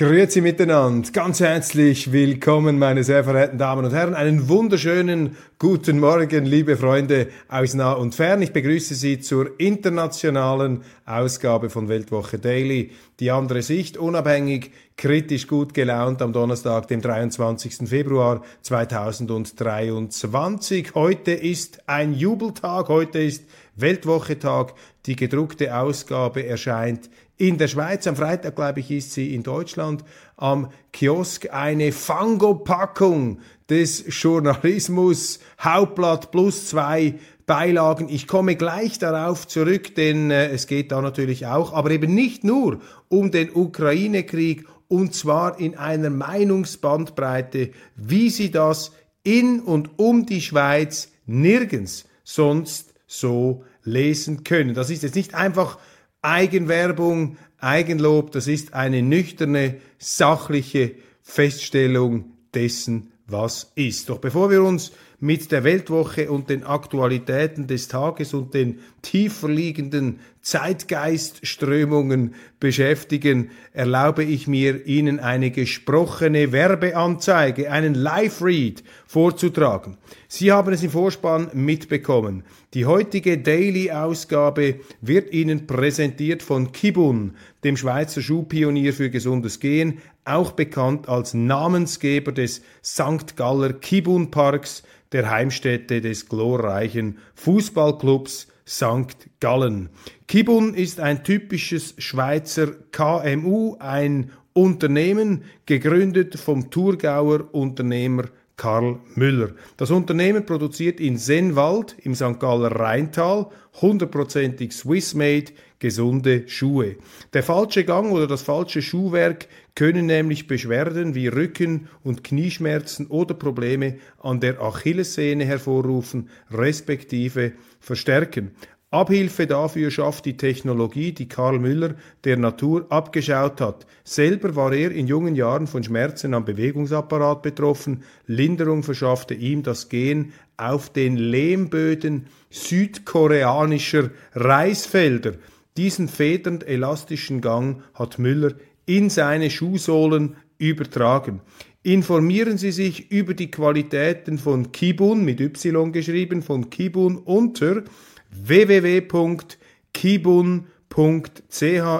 Grüezi miteinander, ganz herzlich willkommen, meine sehr verehrten Damen und Herren. Einen wunderschönen guten Morgen, liebe Freunde aus nah und fern. Ich begrüße Sie zur internationalen Ausgabe von Weltwoche Daily. Die andere Sicht, unabhängig, kritisch gut gelaunt am Donnerstag, dem 23. Februar 2023. Heute ist ein Jubeltag, heute ist Weltwochetag. Die gedruckte Ausgabe erscheint in der Schweiz. Am Freitag, glaube ich, ist sie in Deutschland am Kiosk eine Fango-Packung des Journalismus, Hauptblatt plus zwei Beilagen. Ich komme gleich darauf zurück, denn äh, es geht da natürlich auch, aber eben nicht nur um den Ukraine-Krieg und zwar in einer Meinungsbandbreite, wie sie das in und um die Schweiz nirgends sonst so lesen können. Das ist jetzt nicht einfach Eigenwerbung, Eigenlob, das ist eine nüchterne, sachliche Feststellung dessen, was ist. Doch bevor wir uns mit der Weltwoche und den Aktualitäten des Tages und den tiefer liegenden Zeitgeistströmungen beschäftigen, erlaube ich mir, Ihnen eine gesprochene Werbeanzeige, einen Live-Read vorzutragen. Sie haben es im Vorspann mitbekommen. Die heutige Daily-Ausgabe wird Ihnen präsentiert von Kibun, dem Schweizer Schuhpionier für gesundes Gehen, auch bekannt als Namensgeber des St. Galler Kibun Parks, der Heimstätte des glorreichen Fußballclubs St. Gallen. Kibun ist ein typisches Schweizer KMU, ein Unternehmen, gegründet vom Thurgauer Unternehmer Karl Müller. Das Unternehmen produziert in Sennwald im St. Galler Rheintal hundertprozentig Swiss-made gesunde Schuhe. Der falsche Gang oder das falsche Schuhwerk können nämlich Beschwerden wie Rücken- und Knieschmerzen oder Probleme an der Achillessehne hervorrufen, respektive verstärken. Abhilfe dafür schafft die Technologie, die Karl Müller der Natur abgeschaut hat. Selber war er in jungen Jahren von Schmerzen am Bewegungsapparat betroffen. Linderung verschaffte ihm das Gehen auf den Lehmböden südkoreanischer Reisfelder. Diesen federnd elastischen Gang hat Müller in seine Schuhsohlen übertragen. Informieren Sie sich über die Qualitäten von Kibun mit Y geschrieben, von Kibun unter www.kibun.ch.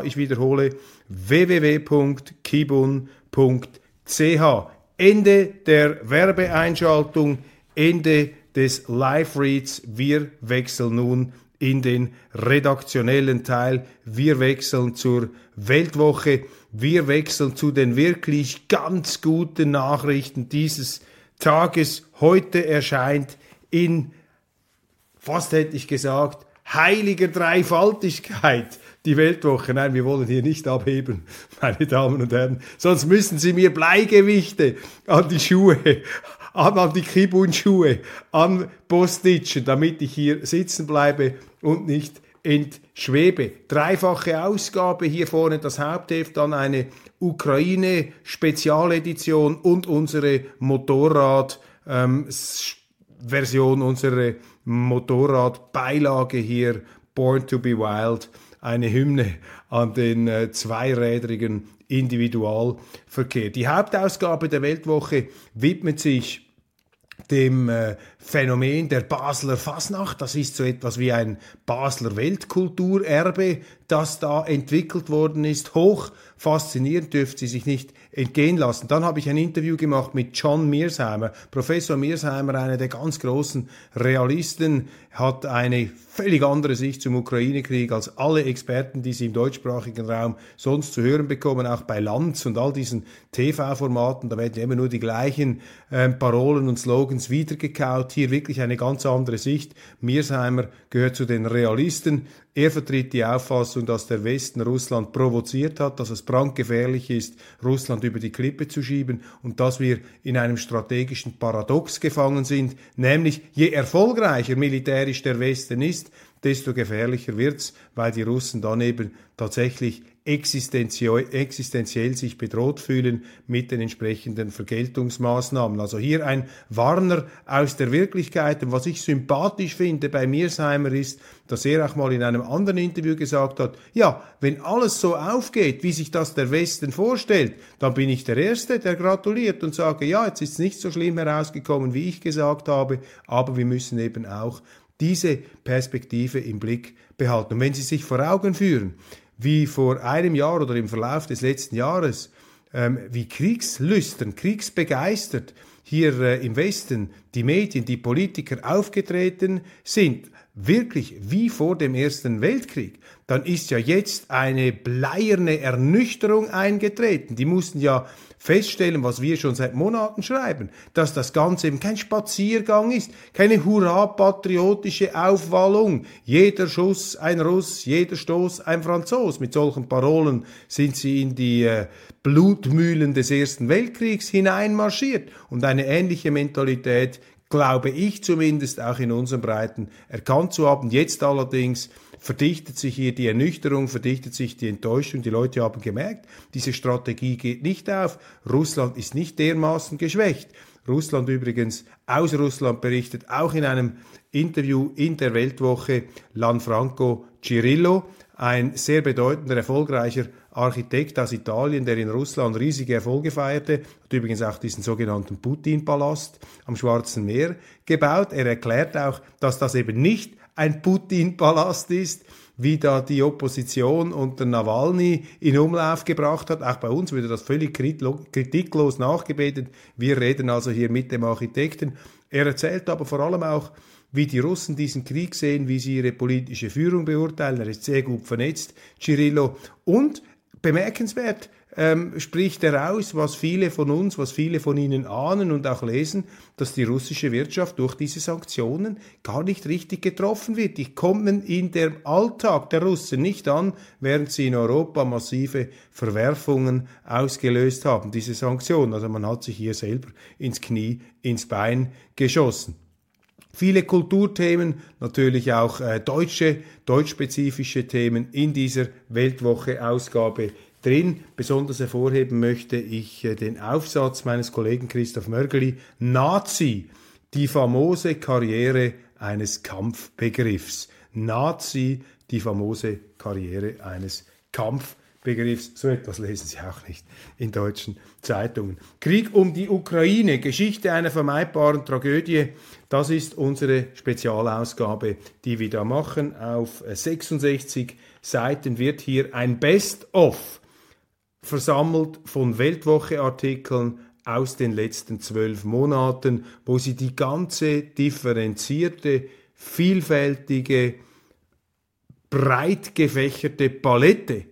Ich wiederhole www.kibun.ch. Ende der Werbeeinschaltung, Ende des Live-Reads. Wir wechseln nun in den redaktionellen Teil. Wir wechseln zur Weltwoche. Wir wechseln zu den wirklich ganz guten Nachrichten dieses Tages. Heute erscheint in, fast hätte ich gesagt, heiliger Dreifaltigkeit die Weltwoche. Nein, wir wollen hier nicht abheben, meine Damen und Herren. Sonst müssen Sie mir Bleigewichte an die Schuhe an, an die Kibun-Schuhe anbostitschen, damit ich hier sitzen bleibe und nicht entschwebe. Dreifache Ausgabe, hier vorne das Hauptheft, dann eine Ukraine-Spezialedition und unsere Motorrad-Version, ähm, unsere Motorradbeilage hier, Born to be Wild, eine Hymne an den äh, zweirädrigen Individualverkehr. Die Hauptausgabe der Weltwoche widmet sich dem äh, Phänomen der Basler Fasnacht. Das ist so etwas wie ein Basler Weltkulturerbe, das da entwickelt worden ist. Hoch faszinierend dürft Sie sich nicht entgehen lassen. Dann habe ich ein Interview gemacht mit John Mearsheimer. Professor Mearsheimer, einer der ganz großen Realisten, hat eine völlig andere Sicht zum Ukraine-Krieg als alle Experten, die Sie im deutschsprachigen Raum sonst zu hören bekommen, auch bei Lanz und all diesen TV-Formaten. Da werden immer nur die gleichen äh, Parolen und Slogans wiedergekaut. Hier wirklich eine ganz andere Sicht. Mearsheimer gehört zu den Realisten. Er vertritt die Auffassung, dass der Westen Russland provoziert hat, dass es brandgefährlich ist, Russland über die Klippe zu schieben und dass wir in einem strategischen Paradox gefangen sind, nämlich je erfolgreicher militärisch der Westen ist, desto gefährlicher wird's, weil die Russen dann eben tatsächlich existenziell, sich bedroht fühlen mit den entsprechenden Vergeltungsmaßnahmen. Also hier ein Warner aus der Wirklichkeit. Und was ich sympathisch finde bei Mirsheimer ist, dass er auch mal in einem anderen Interview gesagt hat, ja, wenn alles so aufgeht, wie sich das der Westen vorstellt, dann bin ich der Erste, der gratuliert und sage, ja, jetzt ist es nicht so schlimm herausgekommen, wie ich gesagt habe, aber wir müssen eben auch diese Perspektive im Blick behalten. Und wenn Sie sich vor Augen führen, wie vor einem Jahr oder im Verlauf des letzten Jahres, ähm, wie kriegslüstern, kriegsbegeistert hier äh, im Westen die Medien, die Politiker aufgetreten sind, wirklich wie vor dem Ersten Weltkrieg, dann ist ja jetzt eine bleierne Ernüchterung eingetreten. Die mussten ja feststellen, was wir schon seit Monaten schreiben, dass das Ganze eben kein Spaziergang ist, keine hurra-patriotische Aufwallung. Jeder Schuss ein Russ, jeder Stoß ein Franzos. Mit solchen Parolen sind sie in die äh, Blutmühlen des Ersten Weltkriegs hineinmarschiert. Und eine ähnliche Mentalität glaube ich zumindest auch in unseren Breiten erkannt zu haben. Jetzt allerdings verdichtet sich hier die Ernüchterung, verdichtet sich die Enttäuschung. Die Leute haben gemerkt, diese Strategie geht nicht auf. Russland ist nicht dermaßen geschwächt. Russland übrigens aus Russland berichtet auch in einem Interview in der Weltwoche Lanfranco Cirillo, ein sehr bedeutender, erfolgreicher Architekt aus Italien, der in Russland riesige Erfolge feierte, hat übrigens auch diesen sogenannten Putin-Palast am Schwarzen Meer gebaut. Er erklärt auch, dass das eben nicht ein Putin-Palast ist, wie da die Opposition unter Nawalny in Umlauf gebracht hat. Auch bei uns würde das völlig kritiklos nachgebetet. Wir reden also hier mit dem Architekten. Er erzählt aber vor allem auch, wie die Russen diesen Krieg sehen, wie sie ihre politische Führung beurteilen. Er ist sehr gut vernetzt, Cirillo. Und bemerkenswert, ähm, spricht er aus, was viele von uns, was viele von Ihnen ahnen und auch lesen, dass die russische Wirtschaft durch diese Sanktionen gar nicht richtig getroffen wird. Die kommen in der Alltag der Russen nicht an, während sie in Europa massive Verwerfungen ausgelöst haben, diese Sanktionen. Also man hat sich hier selber ins Knie, ins Bein geschossen. Viele Kulturthemen, natürlich auch äh, deutsche, deutschspezifische Themen in dieser Weltwoche-Ausgabe drin. Besonders hervorheben möchte ich äh, den Aufsatz meines Kollegen Christoph Mörgeli, Nazi, die famose Karriere eines Kampfbegriffs. Nazi, die famose Karriere eines Kampfbegriffs. So etwas lesen Sie auch nicht in deutschen Zeitungen. Krieg um die Ukraine, Geschichte einer vermeidbaren Tragödie. Das ist unsere Spezialausgabe, die wir da machen. Auf 66 Seiten wird hier ein Best-of versammelt von Weltwoche-Artikeln aus den letzten zwölf Monaten, wo sie die ganze differenzierte, vielfältige, breit gefächerte Palette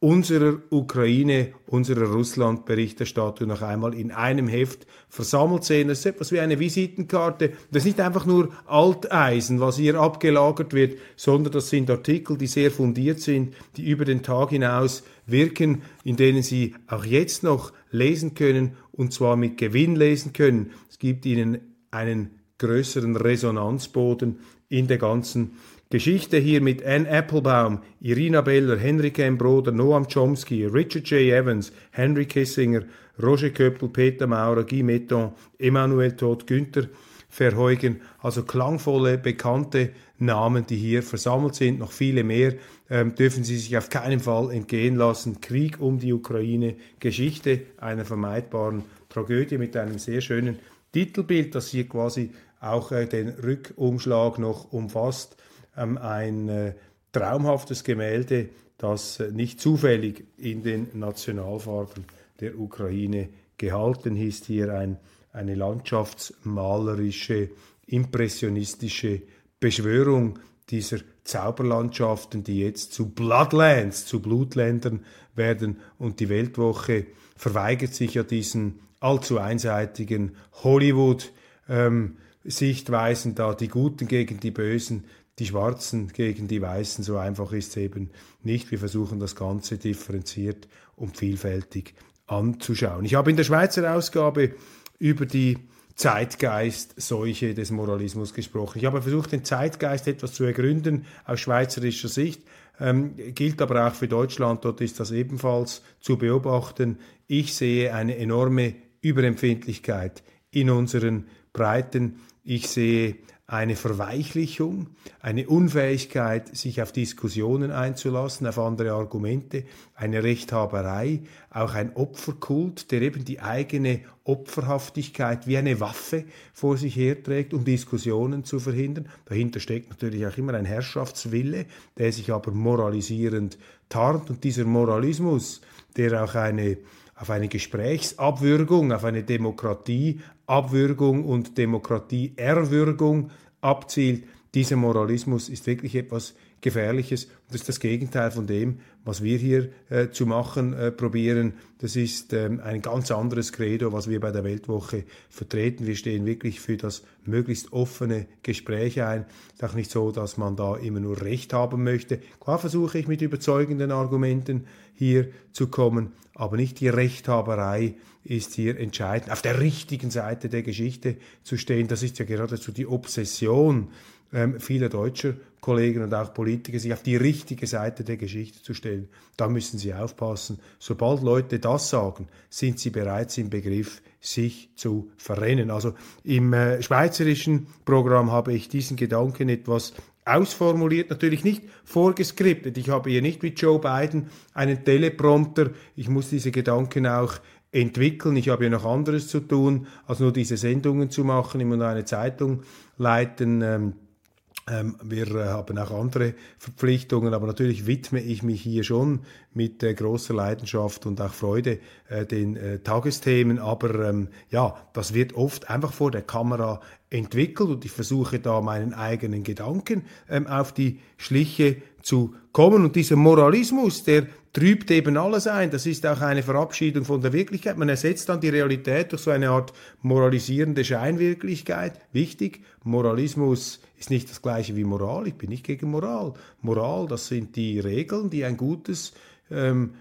unserer Ukraine, unserer Russland-Berichterstattung noch einmal in einem Heft versammelt sehen. Das ist etwas wie eine Visitenkarte. Das ist nicht einfach nur Alteisen, was hier abgelagert wird, sondern das sind Artikel, die sehr fundiert sind, die über den Tag hinaus wirken, in denen Sie auch jetzt noch lesen können und zwar mit Gewinn lesen können. Es gibt Ihnen einen größeren Resonanzboden in der ganzen Geschichte hier mit Anne Applebaum, Irina Beller, Henry M. Broder, Noam Chomsky, Richard J. Evans, Henry Kissinger, Roger Köppel, Peter Maurer, Guy Metton, Emmanuel Todt, Günther Verheugen, also klangvolle, bekannte Namen, die hier versammelt sind, noch viele mehr, ähm, dürfen Sie sich auf keinen Fall entgehen lassen. Krieg um die Ukraine, Geschichte einer vermeidbaren Tragödie mit einem sehr schönen Titelbild, das hier quasi auch äh, den Rückumschlag noch umfasst ein äh, traumhaftes Gemälde, das äh, nicht zufällig in den Nationalfarben der Ukraine gehalten ist. Hier ein, eine landschaftsmalerische, impressionistische Beschwörung dieser Zauberlandschaften, die jetzt zu Bloodlands, zu Blutländern werden. Und die Weltwoche verweigert sich ja diesen allzu einseitigen Hollywood. Ähm, Sichtweisen da, die Guten gegen die Bösen, die Schwarzen gegen die Weißen. So einfach ist es eben nicht. Wir versuchen das Ganze differenziert und vielfältig anzuschauen. Ich habe in der Schweizer Ausgabe über die Zeitgeist-Seuche des Moralismus gesprochen. Ich habe versucht, den Zeitgeist etwas zu ergründen aus schweizerischer Sicht, ähm, gilt aber auch für Deutschland, dort ist das ebenfalls zu beobachten. Ich sehe eine enorme Überempfindlichkeit in unseren Breiten. Ich sehe eine Verweichlichung, eine Unfähigkeit, sich auf Diskussionen einzulassen, auf andere Argumente, eine Rechthaberei, auch ein Opferkult, der eben die eigene Opferhaftigkeit wie eine Waffe vor sich herträgt, um Diskussionen zu verhindern. Dahinter steckt natürlich auch immer ein Herrschaftswille, der sich aber moralisierend tarnt und dieser Moralismus, der auch eine auf eine Gesprächsabwürgung, auf eine Demokratieabwürgung und Demokratieerwürgung abzielt. Dieser Moralismus ist wirklich etwas Gefährliches das ist das Gegenteil von dem, was wir hier äh, zu machen äh, probieren. Das ist ähm, ein ganz anderes Credo, was wir bei der Weltwoche vertreten. Wir stehen wirklich für das möglichst offene Gespräch ein. Ist auch nicht so, dass man da immer nur Recht haben möchte. Klar versuche ich mit überzeugenden Argumenten hier zu kommen, aber nicht die Rechthaberei ist hier entscheidend. Auf der richtigen Seite der Geschichte zu stehen, das ist ja geradezu die Obsession ähm, vieler deutscher Kollegen und auch Politiker, sich auf die richtige Seite der Geschichte zu stellen. Da müssen sie aufpassen. Sobald Leute das sagen, sind sie bereits im Begriff, sich zu verrennen. Also im äh, schweizerischen Programm habe ich diesen Gedanken etwas ausformuliert, natürlich nicht vorgeskriptet. Ich habe hier nicht wie Joe Biden einen Teleprompter. Ich muss diese Gedanken auch entwickeln. Ich habe ja noch anderes zu tun, als nur diese Sendungen zu machen, immer noch eine Zeitung leiten. Ähm, wir äh, haben auch andere Verpflichtungen, aber natürlich widme ich mich hier schon mit äh, großer Leidenschaft und auch Freude äh, den Tagesthemen. Aber ähm, ja, das wird oft einfach vor der Kamera entwickelt und ich versuche da meinen eigenen Gedanken ähm, auf die Schliche zu kommen. Und dieser Moralismus, der trübt eben alles ein. Das ist auch eine Verabschiedung von der Wirklichkeit. Man ersetzt dann die Realität durch so eine Art moralisierende Scheinwirklichkeit. Wichtig, Moralismus ist nicht das gleiche wie Moral. Ich bin nicht gegen Moral. Moral, das sind die Regeln, die ein gutes ähm,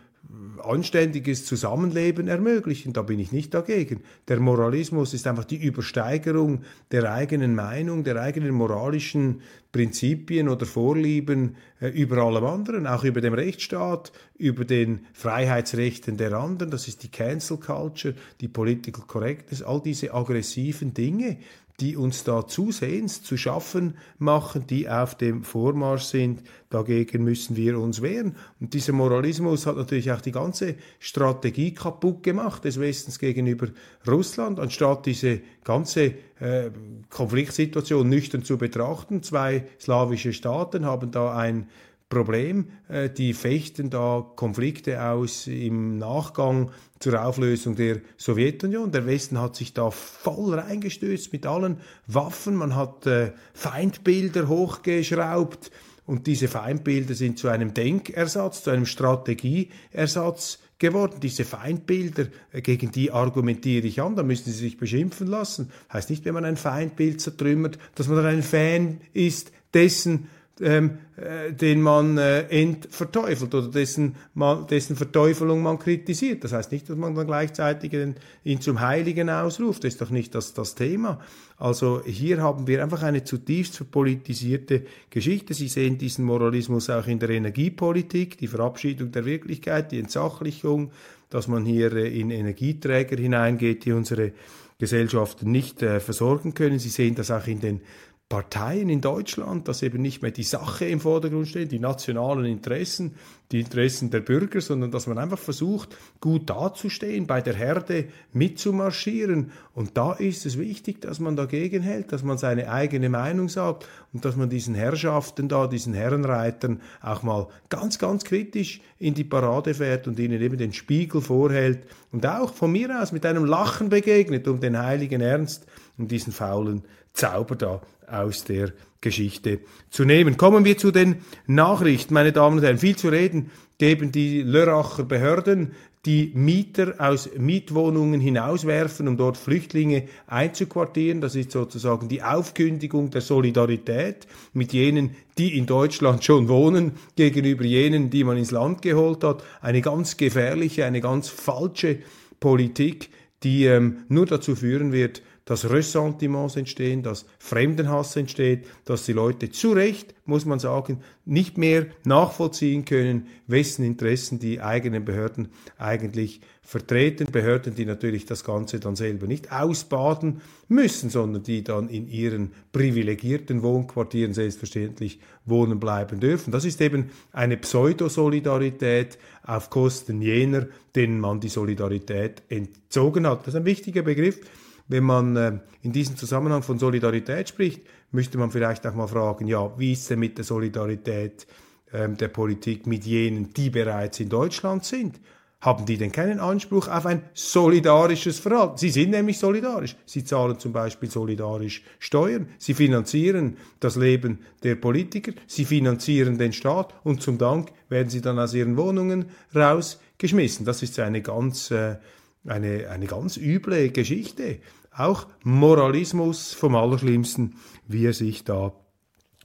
anständiges Zusammenleben ermöglichen. Da bin ich nicht dagegen. Der Moralismus ist einfach die Übersteigerung der eigenen Meinung, der eigenen moralischen Prinzipien oder Vorlieben äh, über allem anderen, auch über dem Rechtsstaat, über den Freiheitsrechten der anderen. Das ist die Cancel Culture, die Political Correctness, all diese aggressiven Dinge, die uns da zusehends zu schaffen machen, die auf dem Vormarsch sind. Dagegen müssen wir uns wehren. Und dieser Moralismus hat natürlich auch die ganze Strategie kaputt gemacht des Westens gegenüber Russland, anstatt diese ganze äh, Konfliktsituation nüchtern zu betrachten. Zwei slawische Staaten haben da ein Problem. Äh, die fechten da Konflikte aus im Nachgang zur Auflösung der Sowjetunion. Der Westen hat sich da voll reingestürzt mit allen Waffen. Man hat äh, Feindbilder hochgeschraubt und diese Feindbilder sind zu einem Denkersatz, zu einem Strategieersatz geworden. Diese Feindbilder, äh, gegen die argumentiere ich an, da müssen sie sich beschimpfen lassen. Heißt nicht, wenn man ein Feindbild zertrümmert, dass man dann ein Fan ist dessen, ähm, äh, den man äh, entverteufelt oder dessen, man, dessen Verteufelung man kritisiert. Das heißt nicht, dass man dann gleichzeitig den, ihn zum Heiligen ausruft. Das ist doch nicht das, das Thema. Also hier haben wir einfach eine zutiefst verpolitisierte Geschichte. Sie sehen diesen Moralismus auch in der Energiepolitik, die Verabschiedung der Wirklichkeit, die Entsachlichung, dass man hier äh, in Energieträger hineingeht, die unsere Gesellschaften nicht äh, versorgen können. Sie sehen das auch in den Parteien in Deutschland, dass eben nicht mehr die Sache im Vordergrund steht, die nationalen Interessen, die Interessen der Bürger, sondern dass man einfach versucht, gut dazustehen, bei der Herde mitzumarschieren. Und da ist es wichtig, dass man dagegen hält, dass man seine eigene Meinung sagt und dass man diesen Herrschaften da, diesen Herrenreitern auch mal ganz, ganz kritisch in die Parade fährt und ihnen eben den Spiegel vorhält und auch von mir aus mit einem Lachen begegnet, um den heiligen Ernst und diesen faulen Zauber da aus der Geschichte zu nehmen. Kommen wir zu den Nachrichten, meine Damen und Herren. Viel zu reden geben die Lörracher Behörden, die Mieter aus Mietwohnungen hinauswerfen, um dort Flüchtlinge einzuquartieren. Das ist sozusagen die Aufkündigung der Solidarität mit jenen, die in Deutschland schon wohnen, gegenüber jenen, die man ins Land geholt hat. Eine ganz gefährliche, eine ganz falsche Politik, die ähm, nur dazu führen wird, dass Ressentiments entstehen, dass Fremdenhass entsteht, dass die Leute zu Recht, muss man sagen, nicht mehr nachvollziehen können, wessen Interessen die eigenen Behörden eigentlich vertreten. Behörden, die natürlich das Ganze dann selber nicht ausbaden müssen, sondern die dann in ihren privilegierten Wohnquartieren selbstverständlich wohnen bleiben dürfen. Das ist eben eine Pseudosolidarität auf Kosten jener, denen man die Solidarität entzogen hat. Das ist ein wichtiger Begriff wenn man äh, in diesem Zusammenhang von Solidarität spricht, müsste man vielleicht auch mal fragen, ja, wie ist denn mit der Solidarität ähm, der Politik mit jenen, die bereits in Deutschland sind? Haben die denn keinen Anspruch auf ein solidarisches Verhalten? Sie sind nämlich solidarisch. Sie zahlen zum Beispiel solidarisch Steuern. Sie finanzieren das Leben der Politiker. Sie finanzieren den Staat. Und zum Dank werden sie dann aus ihren Wohnungen rausgeschmissen. Das ist eine ganz, äh, eine, eine ganz üble Geschichte. Auch Moralismus vom Allerschlimmsten, wie er sich da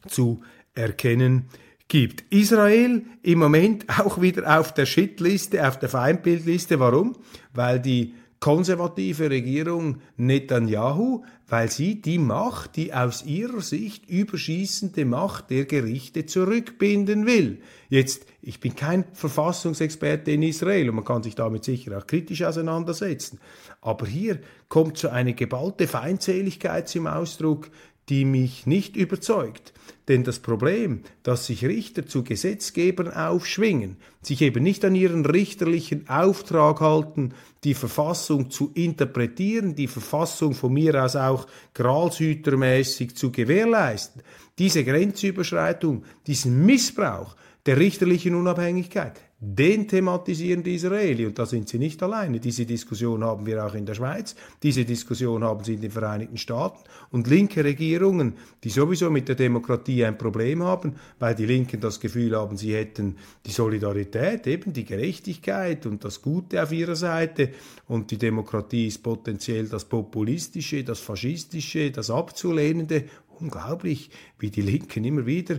zu erkennen gibt. Israel im Moment auch wieder auf der Shitliste, auf der Feindbildliste. Warum? Weil die konservative Regierung Netanyahu, weil sie die Macht, die aus ihrer Sicht überschießende Macht der Gerichte zurückbinden will. Jetzt, ich bin kein Verfassungsexperte in Israel und man kann sich damit sicher auch kritisch auseinandersetzen. Aber hier kommt so eine geballte Feindseligkeit zum Ausdruck, die mich nicht überzeugt. Denn das Problem, dass sich Richter zu Gesetzgebern aufschwingen, sich eben nicht an ihren richterlichen Auftrag halten, die Verfassung zu interpretieren, die Verfassung von mir aus auch gralshütermäßig zu gewährleisten, diese Grenzüberschreitung, diesen Missbrauch der richterlichen Unabhängigkeit, den thematisieren die Israeli. Und da sind sie nicht alleine. Diese Diskussion haben wir auch in der Schweiz, diese Diskussion haben sie in den Vereinigten Staaten. Und linke Regierungen, die sowieso mit der Demokratie ein Problem haben, weil die Linken das Gefühl haben, sie hätten die Solidarität, eben die Gerechtigkeit und das Gute auf ihrer Seite. Und die Demokratie ist potenziell das Populistische, das Faschistische, das Abzulehnende. Unglaublich, wie die Linken immer wieder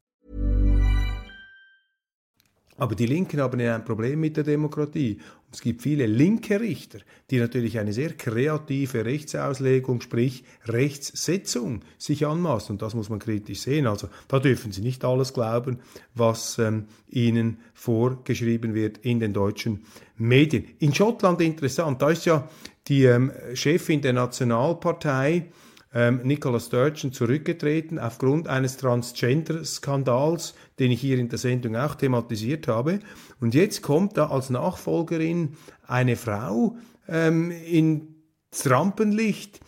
Aber die Linken haben ein Problem mit der Demokratie. Und es gibt viele linke Richter, die natürlich eine sehr kreative Rechtsauslegung, sprich Rechtssetzung, sich anmaßen. Und das muss man kritisch sehen. Also da dürfen Sie nicht alles glauben, was ähm, Ihnen vorgeschrieben wird in den deutschen Medien. In Schottland interessant, da ist ja die ähm, Chefin der Nationalpartei, ähm, Nicola Sturgeon zurückgetreten aufgrund eines Transgender-Skandals, den ich hier in der Sendung auch thematisiert habe. Und jetzt kommt da als Nachfolgerin eine Frau ähm, ins Rampenlicht,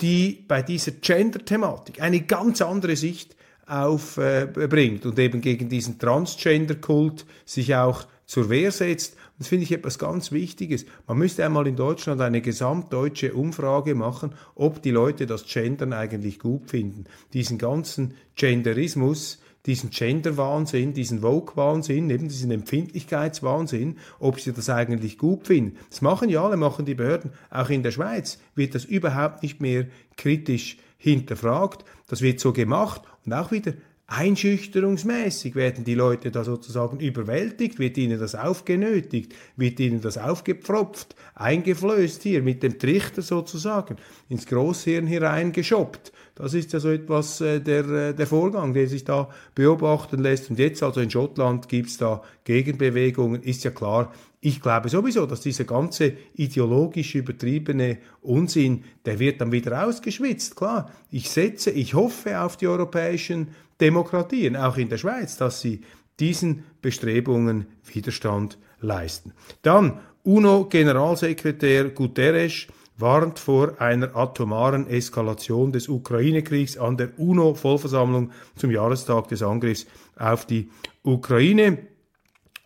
die bei dieser Gender-Thematik eine ganz andere Sicht aufbringt äh, und eben gegen diesen Transgender-Kult sich auch zur Wehr setzt das finde ich etwas ganz Wichtiges. Man müsste einmal in Deutschland eine gesamtdeutsche Umfrage machen, ob die Leute das Gendern eigentlich gut finden. Diesen ganzen Genderismus, diesen Gender-Wahnsinn, diesen Vogue-Wahnsinn, eben diesen Empfindlichkeitswahnsinn, ob sie das eigentlich gut finden. Das machen ja alle, machen die Behörden. Auch in der Schweiz wird das überhaupt nicht mehr kritisch hinterfragt. Das wird so gemacht und auch wieder einschüchterungsmäßig werden die Leute da sozusagen überwältigt, wird ihnen das aufgenötigt, wird ihnen das aufgepfropft, eingeflößt hier mit dem Trichter sozusagen ins Großhirn hereingeschoppt. Das ist ja so etwas äh, der, äh, der Vorgang, der sich da beobachten lässt. Und jetzt also in Schottland gibt's da Gegenbewegungen, ist ja klar, ich glaube sowieso, dass dieser ganze ideologisch übertriebene Unsinn, der wird dann wieder ausgeschwitzt. Klar, ich setze, ich hoffe auf die europäischen Demokratien, auch in der Schweiz, dass sie diesen Bestrebungen Widerstand leisten. Dann UNO-Generalsekretär Guterres warnt vor einer atomaren Eskalation des Ukraine-Kriegs an der UNO-Vollversammlung zum Jahrestag des Angriffs auf die Ukraine.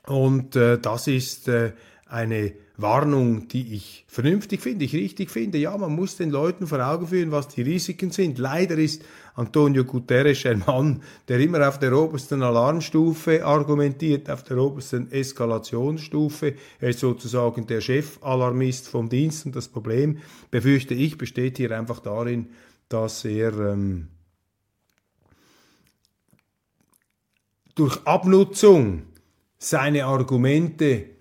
Und äh, das ist äh, eine Warnung, die ich vernünftig finde, ich richtig finde. Ja, man muss den Leuten vor Augen führen, was die Risiken sind. Leider ist Antonio Guterres ein Mann, der immer auf der obersten Alarmstufe argumentiert, auf der obersten Eskalationsstufe. Er ist sozusagen der Chefalarmist vom Dienst und das Problem, befürchte ich, besteht hier einfach darin, dass er ähm, durch Abnutzung seine Argumente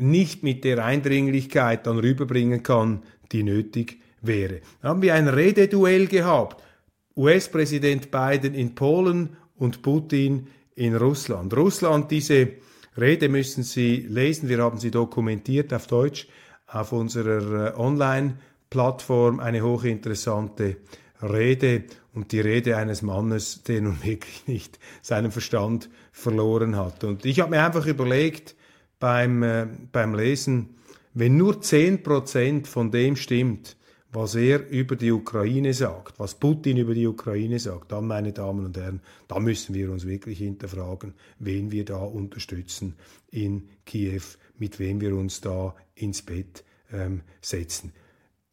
nicht mit der Eindringlichkeit dann rüberbringen kann, die nötig wäre. Dann haben wir ein Rededuell gehabt. US-Präsident Biden in Polen und Putin in Russland. Russland, diese Rede müssen Sie lesen. Wir haben sie dokumentiert auf Deutsch auf unserer äh, Online-Plattform. Eine hochinteressante Rede und die Rede eines Mannes, der nun wirklich nicht seinen Verstand verloren hat. Und ich habe mir einfach überlegt beim, äh, beim Lesen, wenn nur zehn Prozent von dem stimmt, was er über die Ukraine sagt, was Putin über die Ukraine sagt, dann, meine Damen und Herren, da müssen wir uns wirklich hinterfragen, wen wir da unterstützen in Kiew, mit wem wir uns da ins Bett ähm, setzen.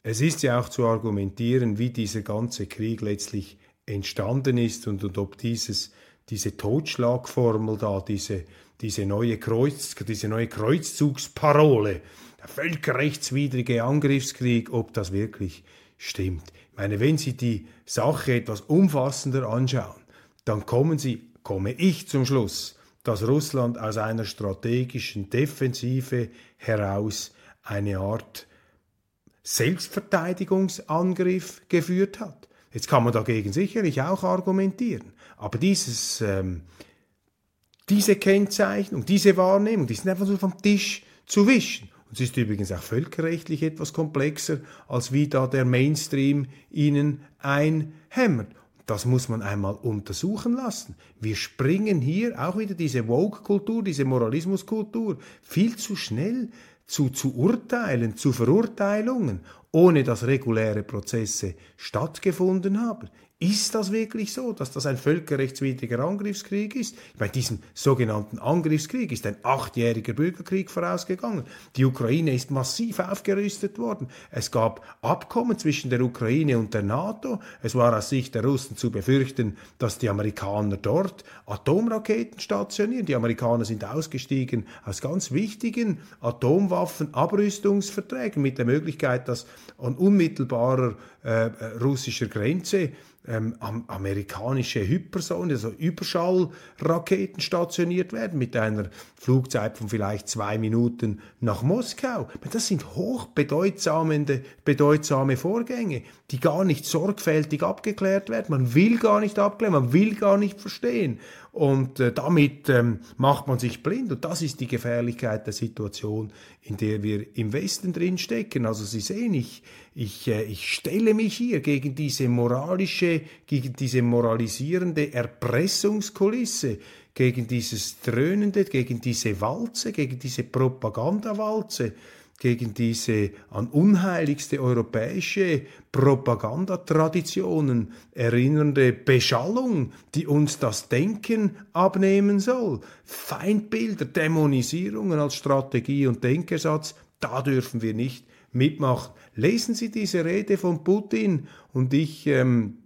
Es ist ja auch zu argumentieren, wie dieser ganze Krieg letztlich entstanden ist und, und ob dieses, diese Totschlagformel da, diese, diese, neue Kreuz, diese neue Kreuzzugsparole, der völkerrechtswidrige Angriffskrieg, ob das wirklich stimmt. Ich meine, wenn Sie die Sache etwas umfassender anschauen, dann kommen Sie, komme ich zum Schluss, dass Russland aus einer strategischen Defensive heraus eine Art Selbstverteidigungsangriff geführt hat. Jetzt kann man dagegen sicherlich auch argumentieren, aber dieses, ähm, diese Kennzeichnung, diese Wahrnehmung, die sind einfach so vom Tisch zu wischen. Und es ist übrigens auch völkerrechtlich etwas komplexer, als wie da der Mainstream ihnen einhämmert. Das muss man einmal untersuchen lassen. Wir springen hier auch wieder diese Woke-Kultur, diese Moralismuskultur viel zu schnell zu, zu Urteilen, zu Verurteilungen, ohne dass reguläre Prozesse stattgefunden haben. Ist das wirklich so, dass das ein völkerrechtswidriger Angriffskrieg ist? Bei diesem sogenannten Angriffskrieg ist ein achtjähriger Bürgerkrieg vorausgegangen. Die Ukraine ist massiv aufgerüstet worden. Es gab Abkommen zwischen der Ukraine und der NATO. Es war aus Sicht der Russen zu befürchten, dass die Amerikaner dort Atomraketen stationieren. Die Amerikaner sind ausgestiegen aus ganz wichtigen Atomwaffenabrüstungsverträgen mit der Möglichkeit, dass an unmittelbarer äh, russischer Grenze ähm, amerikanische Hypersonen, also Überschallraketen stationiert werden mit einer Flugzeit von vielleicht zwei Minuten nach Moskau. Das sind hochbedeutsame bedeutsame Vorgänge, die gar nicht sorgfältig abgeklärt werden. Man will gar nicht abklären, man will gar nicht verstehen. Und äh, damit ähm, macht man sich blind. Und das ist die Gefährlichkeit der Situation, in der wir im Westen drin stecken. Also Sie sehen, ich, ich, äh, ich stelle mich hier gegen diese moralische, gegen diese moralisierende Erpressungskulisse, gegen dieses Dröhnende, gegen diese Walze, gegen diese Propagandawalze gegen diese an unheiligste europäische Propagandatraditionen erinnernde Beschallung, die uns das Denken abnehmen soll. Feindbilder, Dämonisierungen als Strategie und Denkersatz, da dürfen wir nicht mitmachen. Lesen Sie diese Rede von Putin und ich ähm,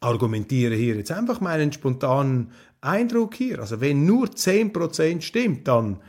argumentiere hier jetzt einfach meinen spontanen Eindruck hier. Also wenn nur 10% stimmt, dann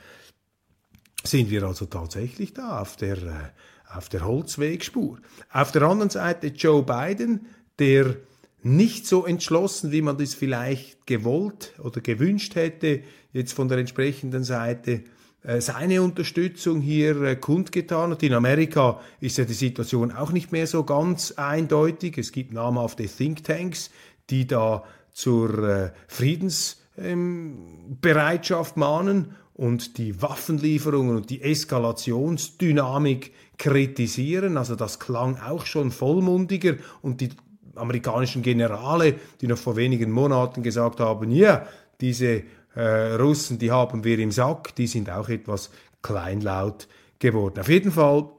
sind wir also tatsächlich da auf der, äh, auf der Holzwegspur. Auf der anderen Seite Joe Biden, der nicht so entschlossen, wie man das vielleicht gewollt oder gewünscht hätte, jetzt von der entsprechenden Seite äh, seine Unterstützung hier äh, kundgetan hat. In Amerika ist ja die Situation auch nicht mehr so ganz eindeutig. Es gibt namhafte Thinktanks, die da zur Friedensbereitschaft mahnen und die Waffenlieferungen und die Eskalationsdynamik kritisieren. Also das klang auch schon vollmundiger und die amerikanischen Generale, die noch vor wenigen Monaten gesagt haben, ja, diese äh, Russen, die haben wir im Sack, die sind auch etwas kleinlaut geworden. Auf jeden Fall,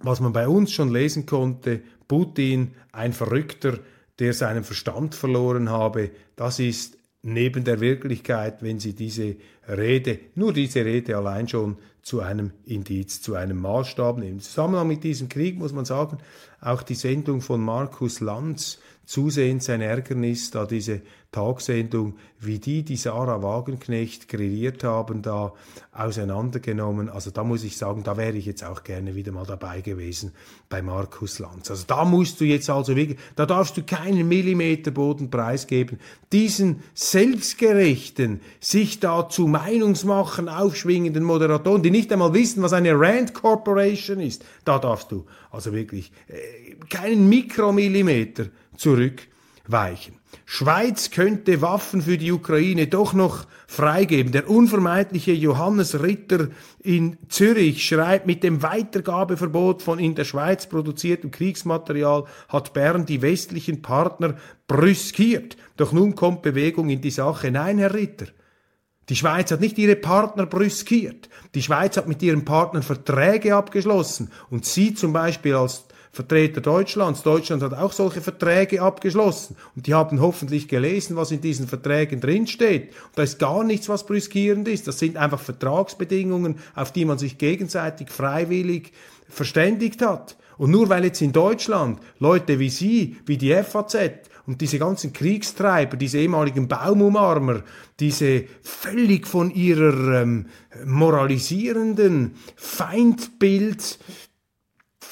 was man bei uns schon lesen konnte, Putin, ein Verrückter, der seinen Verstand verloren habe, das ist neben der Wirklichkeit, wenn Sie diese Rede, nur diese Rede allein schon zu einem Indiz, zu einem Maßstab nehmen. Im Zusammenhang mit diesem Krieg muss man sagen, auch die Sendung von Markus Lanz zusehends sein Ärgernis, da diese Tagsendung, wie die, die Sarah Wagenknecht grilliert haben, da auseinandergenommen. Also da muss ich sagen, da wäre ich jetzt auch gerne wieder mal dabei gewesen bei Markus Lanz. Also da musst du jetzt also wirklich, da darfst du keinen Millimeter Boden preisgeben. Diesen selbstgerechten, sich da zu Meinungsmachen aufschwingenden Moderatoren, die nicht einmal wissen, was eine Rand Corporation ist, da darfst du also wirklich äh, keinen Mikromillimeter zurückweichen. Schweiz könnte Waffen für die Ukraine doch noch freigeben. Der unvermeidliche Johannes Ritter in Zürich schreibt, mit dem Weitergabeverbot von in der Schweiz produziertem Kriegsmaterial hat Bern die westlichen Partner brüskiert. Doch nun kommt Bewegung in die Sache. Nein, Herr Ritter. Die Schweiz hat nicht ihre Partner brüskiert. Die Schweiz hat mit ihren Partnern Verträge abgeschlossen. Und Sie zum Beispiel als Vertreter Deutschlands. Deutschland hat auch solche Verträge abgeschlossen und die haben hoffentlich gelesen, was in diesen Verträgen drinsteht. Und da ist gar nichts, was brüskierend ist. Das sind einfach Vertragsbedingungen, auf die man sich gegenseitig freiwillig verständigt hat. Und nur weil jetzt in Deutschland Leute wie Sie, wie die FAZ und diese ganzen Kriegstreiber, diese ehemaligen Baumumarmer, diese völlig von ihrer ähm, moralisierenden Feindbild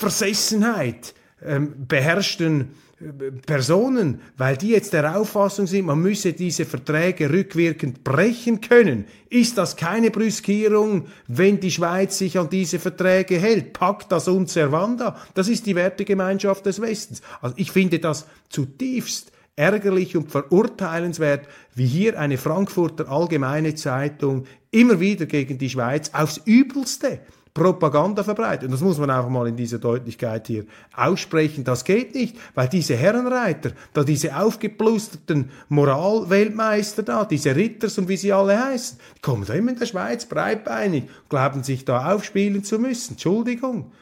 Versessenheit ähm, beherrschten äh, Personen, weil die jetzt der Auffassung sind, man müsse diese Verträge rückwirkend brechen können, ist das keine Brüskierung, wenn die Schweiz sich an diese Verträge hält. Packt das und servanda. Das ist die Wertegemeinschaft des Westens. Also ich finde das zutiefst ärgerlich und verurteilenswert, wie hier eine Frankfurter Allgemeine Zeitung immer wieder gegen die Schweiz aufs Übelste Propaganda verbreitet. Und das muss man einfach mal in dieser Deutlichkeit hier aussprechen. Das geht nicht, weil diese Herrenreiter, da diese aufgeplusterten Moralweltmeister da, diese Ritters und wie sie alle heißen, die kommen da immer in der Schweiz breitbeinig, glauben sich da aufspielen zu müssen. Entschuldigung.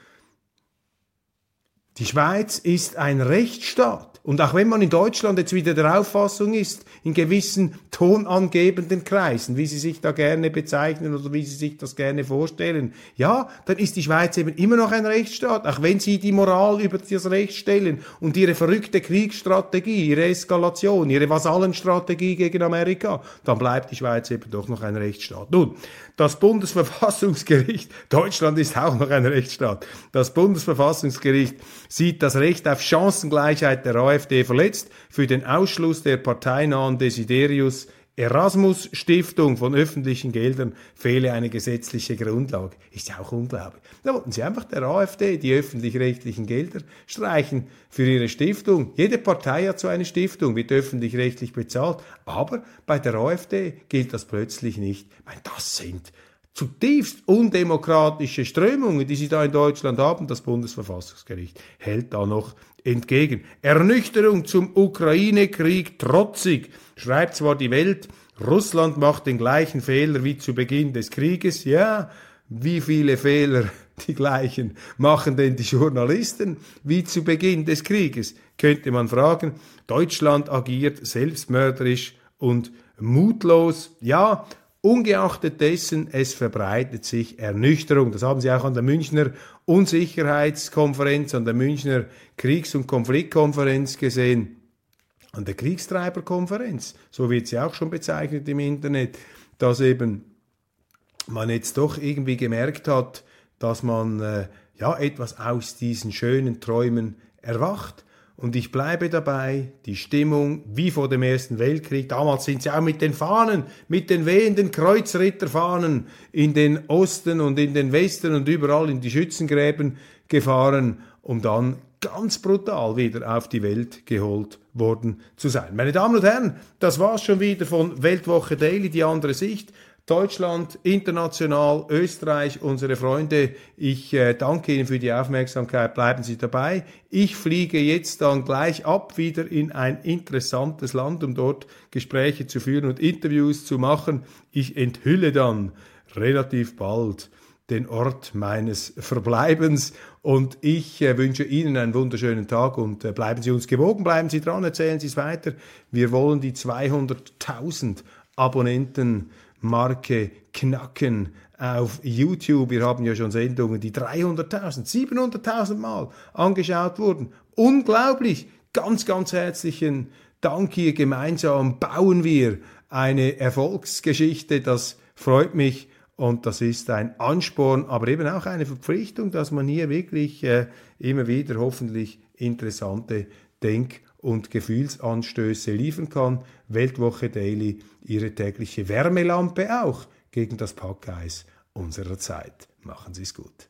Die Schweiz ist ein Rechtsstaat. Und auch wenn man in Deutschland jetzt wieder der Auffassung ist, in gewissen tonangebenden Kreisen, wie sie sich da gerne bezeichnen oder wie sie sich das gerne vorstellen, ja, dann ist die Schweiz eben immer noch ein Rechtsstaat, auch wenn sie die Moral über das Recht stellen und ihre verrückte Kriegsstrategie, ihre Eskalation, ihre Vasallenstrategie gegen Amerika, dann bleibt die Schweiz eben doch noch ein Rechtsstaat. Nun, das Bundesverfassungsgericht, Deutschland ist auch noch ein Rechtsstaat, das Bundesverfassungsgericht sieht das Recht auf Chancengleichheit der AfD verletzt für den Ausschluss der parteinahen Desiderius Erasmus Stiftung von öffentlichen Geldern fehle eine gesetzliche Grundlage. Ist ja auch unglaublich. Da wollten sie einfach der AfD die öffentlich-rechtlichen Gelder streichen für ihre Stiftung. Jede Partei hat so eine Stiftung, wird öffentlich-rechtlich bezahlt. Aber bei der AfD gilt das plötzlich nicht. Ich meine, das sind zutiefst undemokratische Strömungen, die sie da in Deutschland haben. Das Bundesverfassungsgericht hält da noch entgegen. Ernüchterung zum Ukraine-Krieg trotzig, schreibt zwar die Welt, Russland macht den gleichen Fehler wie zu Beginn des Krieges. Ja, wie viele Fehler die gleichen machen denn die Journalisten wie zu Beginn des Krieges? Könnte man fragen. Deutschland agiert selbstmörderisch und mutlos. Ja, Ungeachtet dessen, es verbreitet sich Ernüchterung. Das haben Sie auch an der Münchner Unsicherheitskonferenz, an der Münchner Kriegs- und Konfliktkonferenz gesehen. an der Kriegstreiberkonferenz, so wird sie auch schon bezeichnet im Internet, dass eben man jetzt doch irgendwie gemerkt hat, dass man äh, ja etwas aus diesen schönen Träumen erwacht. Und ich bleibe dabei, die Stimmung wie vor dem Ersten Weltkrieg, damals sind sie auch mit den Fahnen, mit den wehenden Kreuzritterfahnen in den Osten und in den Westen und überall in die Schützengräben gefahren, um dann ganz brutal wieder auf die Welt geholt worden zu sein. Meine Damen und Herren, das war's schon wieder von Weltwoche Daily, die andere Sicht. Deutschland, international, Österreich, unsere Freunde. Ich äh, danke Ihnen für die Aufmerksamkeit. Bleiben Sie dabei. Ich fliege jetzt dann gleich ab wieder in ein interessantes Land, um dort Gespräche zu führen und Interviews zu machen. Ich enthülle dann relativ bald den Ort meines Verbleibens. Und ich äh, wünsche Ihnen einen wunderschönen Tag und äh, bleiben Sie uns gewogen, bleiben Sie dran, erzählen Sie es weiter. Wir wollen die 200.000 Abonnenten Marke knacken auf YouTube. Wir haben ja schon Sendungen, die 300.000, 700.000 Mal angeschaut wurden. Unglaublich. Ganz, ganz herzlichen Dank hier. Gemeinsam bauen wir eine Erfolgsgeschichte. Das freut mich und das ist ein Ansporn, aber eben auch eine Verpflichtung, dass man hier wirklich äh, immer wieder hoffentlich interessante Denk- und Gefühlsanstöße liefern kann. Weltwoche Daily Ihre tägliche Wärmelampe auch gegen das Packeis unserer Zeit. Machen Sie es gut.